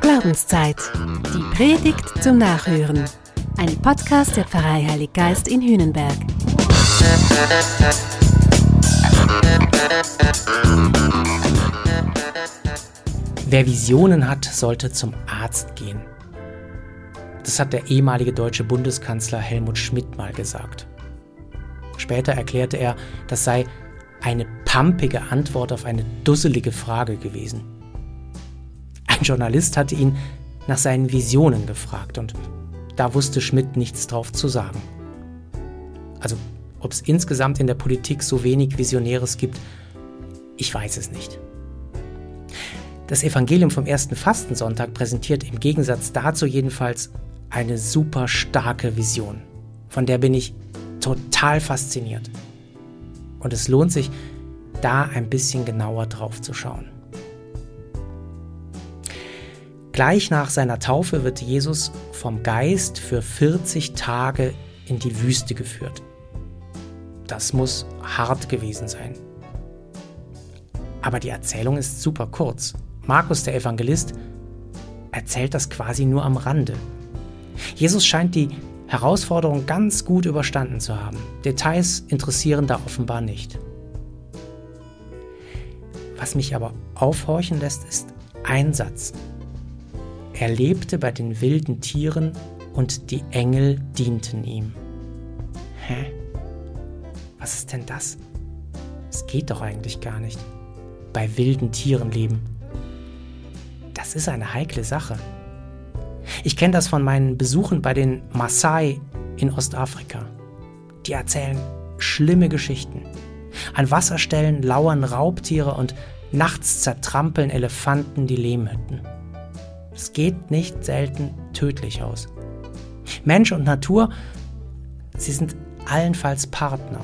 Glaubenszeit. Die Predigt zum Nachhören. Ein Podcast der Pfarrei Heilig Geist in Hühnenberg. Wer Visionen hat, sollte zum Arzt gehen. Das hat der ehemalige deutsche Bundeskanzler Helmut Schmidt mal gesagt. Später erklärte er, das sei eine pampige Antwort auf eine dusselige Frage gewesen. Ein Journalist hatte ihn nach seinen Visionen gefragt und da wusste Schmidt nichts drauf zu sagen. Also, ob es insgesamt in der Politik so wenig Visionäres gibt, ich weiß es nicht. Das Evangelium vom ersten Fastensonntag präsentiert im Gegensatz dazu jedenfalls eine super starke Vision. Von der bin ich total fasziniert. Und es lohnt sich, da ein bisschen genauer drauf zu schauen. Gleich nach seiner Taufe wird Jesus vom Geist für 40 Tage in die Wüste geführt. Das muss hart gewesen sein. Aber die Erzählung ist super kurz. Markus, der Evangelist, erzählt das quasi nur am Rande. Jesus scheint die Herausforderung ganz gut überstanden zu haben. Details interessieren da offenbar nicht. Was mich aber aufhorchen lässt, ist ein Satz. Er lebte bei den wilden Tieren und die Engel dienten ihm. Hä? Was ist denn das? Es geht doch eigentlich gar nicht. Bei wilden Tieren leben. Das ist eine heikle Sache. Ich kenne das von meinen Besuchen bei den Maasai in Ostafrika. Die erzählen schlimme Geschichten. An Wasserstellen lauern Raubtiere und nachts zertrampeln Elefanten die Lehmhütten. Es geht nicht selten tödlich aus. Mensch und Natur, sie sind allenfalls Partner.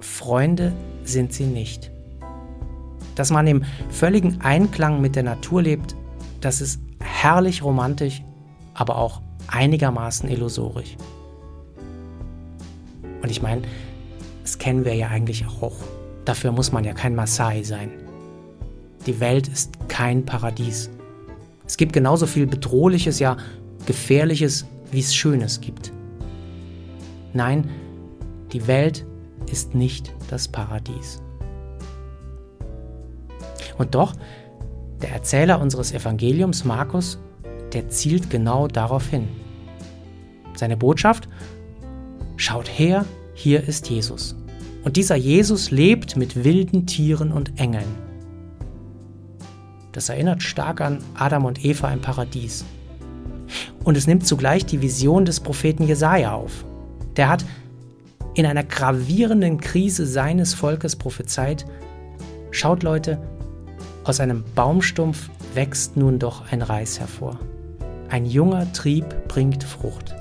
Freunde sind sie nicht. Dass man im völligen Einklang mit der Natur lebt, das ist herrlich romantisch aber auch einigermaßen illusorisch. Und ich meine, kennen wir ja eigentlich auch. Dafür muss man ja kein Maasai sein. Die Welt ist kein Paradies. Es gibt genauso viel Bedrohliches, ja Gefährliches, wie es Schönes gibt. Nein, die Welt ist nicht das Paradies. Und doch, der Erzähler unseres Evangeliums, Markus, der zielt genau darauf hin. Seine Botschaft? Schaut her, hier ist Jesus. Und dieser Jesus lebt mit wilden Tieren und Engeln. Das erinnert stark an Adam und Eva im Paradies. Und es nimmt zugleich die Vision des Propheten Jesaja auf. Der hat in einer gravierenden Krise seines Volkes prophezeit: Schaut, Leute, aus einem Baumstumpf wächst nun doch ein Reis hervor. Ein junger Trieb bringt Frucht.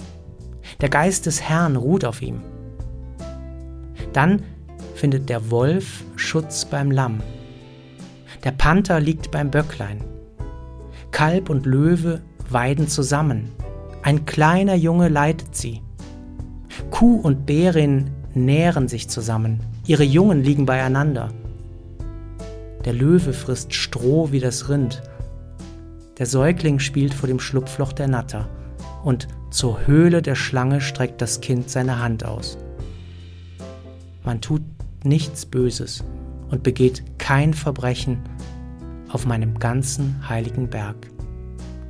Der Geist des Herrn ruht auf ihm. Dann findet der Wolf Schutz beim Lamm. Der Panther liegt beim Böcklein. Kalb und Löwe weiden zusammen. Ein kleiner Junge leitet sie. Kuh und Bärin nähren sich zusammen. Ihre Jungen liegen beieinander. Der Löwe frisst Stroh wie das Rind der Säugling spielt vor dem Schlupfloch der Natter, und zur Höhle der Schlange streckt das Kind seine Hand aus. Man tut nichts Böses und begeht kein Verbrechen auf meinem ganzen heiligen Berg,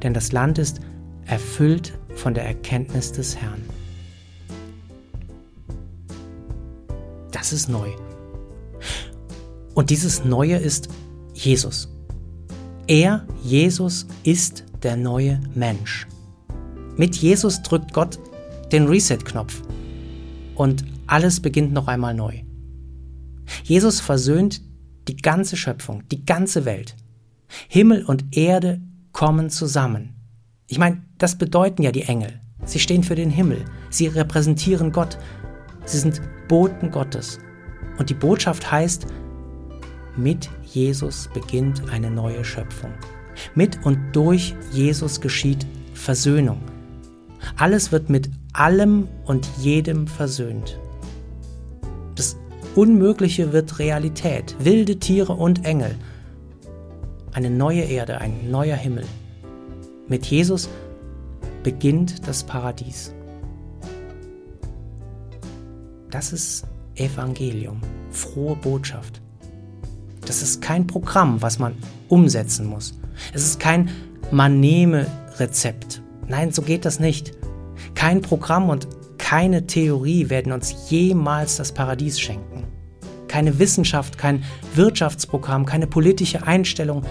denn das Land ist erfüllt von der Erkenntnis des Herrn. Das ist neu. Und dieses Neue ist Jesus. Er, Jesus, ist der neue Mensch. Mit Jesus drückt Gott den Reset-Knopf und alles beginnt noch einmal neu. Jesus versöhnt die ganze Schöpfung, die ganze Welt. Himmel und Erde kommen zusammen. Ich meine, das bedeuten ja die Engel. Sie stehen für den Himmel. Sie repräsentieren Gott. Sie sind Boten Gottes. Und die Botschaft heißt, mit Jesus beginnt eine neue Schöpfung. Mit und durch Jesus geschieht Versöhnung. Alles wird mit allem und jedem versöhnt. Unmögliche wird Realität, wilde Tiere und Engel. eine neue Erde, ein neuer Himmel. Mit Jesus beginnt das Paradies. Das ist Evangelium, frohe Botschaft. Das ist kein Programm, was man umsetzen muss. Es ist kein Man-nehme-Rezept. Nein, so geht das nicht. Kein Programm und keine Theorie werden uns jemals das Paradies schenken. Keine Wissenschaft, kein Wirtschaftsprogramm, keine politische Einstellung,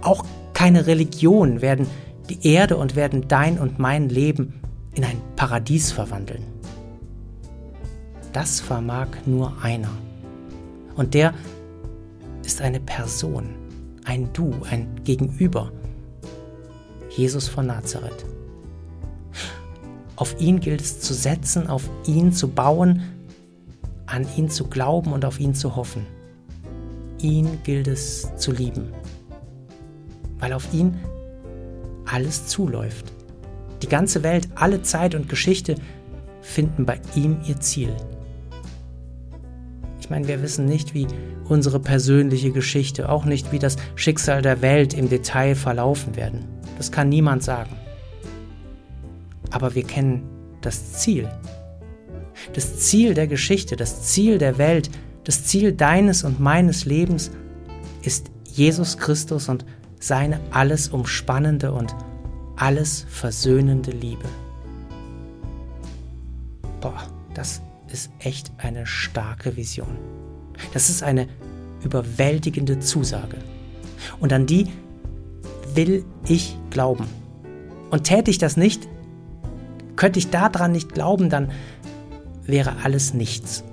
auch keine Religion werden die Erde und werden dein und mein Leben in ein Paradies verwandeln. Das vermag nur einer. Und der ist eine Person, ein Du, ein Gegenüber. Jesus von Nazareth. Auf ihn gilt es zu setzen, auf ihn zu bauen, an ihn zu glauben und auf ihn zu hoffen. Ihn gilt es zu lieben, weil auf ihn alles zuläuft. Die ganze Welt, alle Zeit und Geschichte finden bei ihm ihr Ziel. Ich meine, wir wissen nicht, wie unsere persönliche Geschichte, auch nicht, wie das Schicksal der Welt im Detail verlaufen werden. Das kann niemand sagen. Aber wir kennen das Ziel. Das Ziel der Geschichte, das Ziel der Welt, das Ziel deines und meines Lebens ist Jesus Christus und seine alles umspannende und alles versöhnende Liebe. Boah, das ist echt eine starke Vision. Das ist eine überwältigende Zusage. Und an die will ich glauben. Und täte ich das nicht, könnte ich daran nicht glauben, dann wäre alles nichts.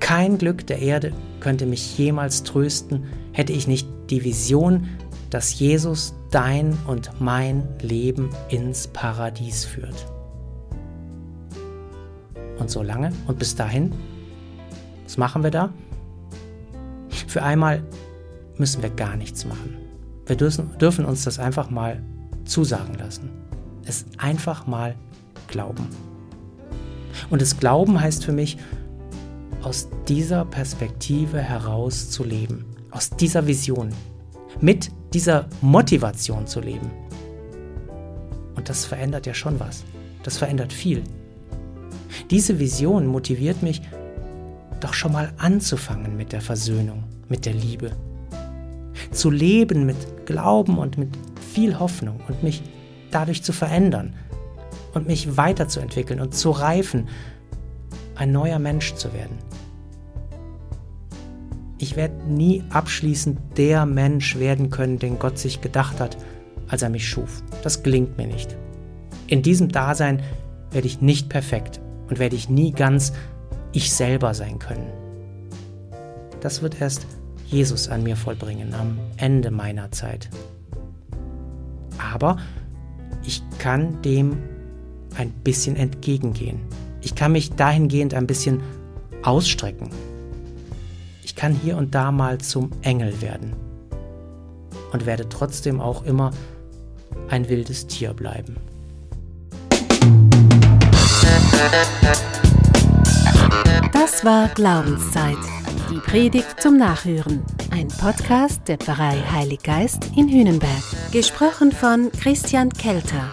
Kein Glück der Erde könnte mich jemals trösten, hätte ich nicht die Vision, dass Jesus dein und mein Leben ins Paradies führt. Und so lange und bis dahin, was machen wir da? Für einmal müssen wir gar nichts machen. Wir dürfen uns das einfach mal zusagen lassen. Es einfach mal glauben. Und das Glauben heißt für mich, aus dieser Perspektive heraus zu leben, aus dieser Vision, mit dieser Motivation zu leben. Und das verändert ja schon was. Das verändert viel. Diese Vision motiviert mich, doch schon mal anzufangen mit der Versöhnung, mit der Liebe. Zu leben mit Glauben und mit viel Hoffnung und mich dadurch zu verändern und mich weiterzuentwickeln und zu reifen, ein neuer Mensch zu werden. Ich werde nie abschließend der Mensch werden können, den Gott sich gedacht hat, als er mich schuf. Das gelingt mir nicht. In diesem Dasein werde ich nicht perfekt und werde ich nie ganz ich selber sein können. Das wird erst Jesus an mir vollbringen am Ende meiner Zeit. Aber ich kann dem ein bisschen entgegengehen. Ich kann mich dahingehend ein bisschen ausstrecken. Ich kann hier und da mal zum Engel werden und werde trotzdem auch immer ein wildes Tier bleiben. Das war Glaubenszeit. Die Predigt zum Nachhören. Ein Podcast der Pfarrei Heilig Geist in Hühnenberg. Gesprochen von Christian Kelter.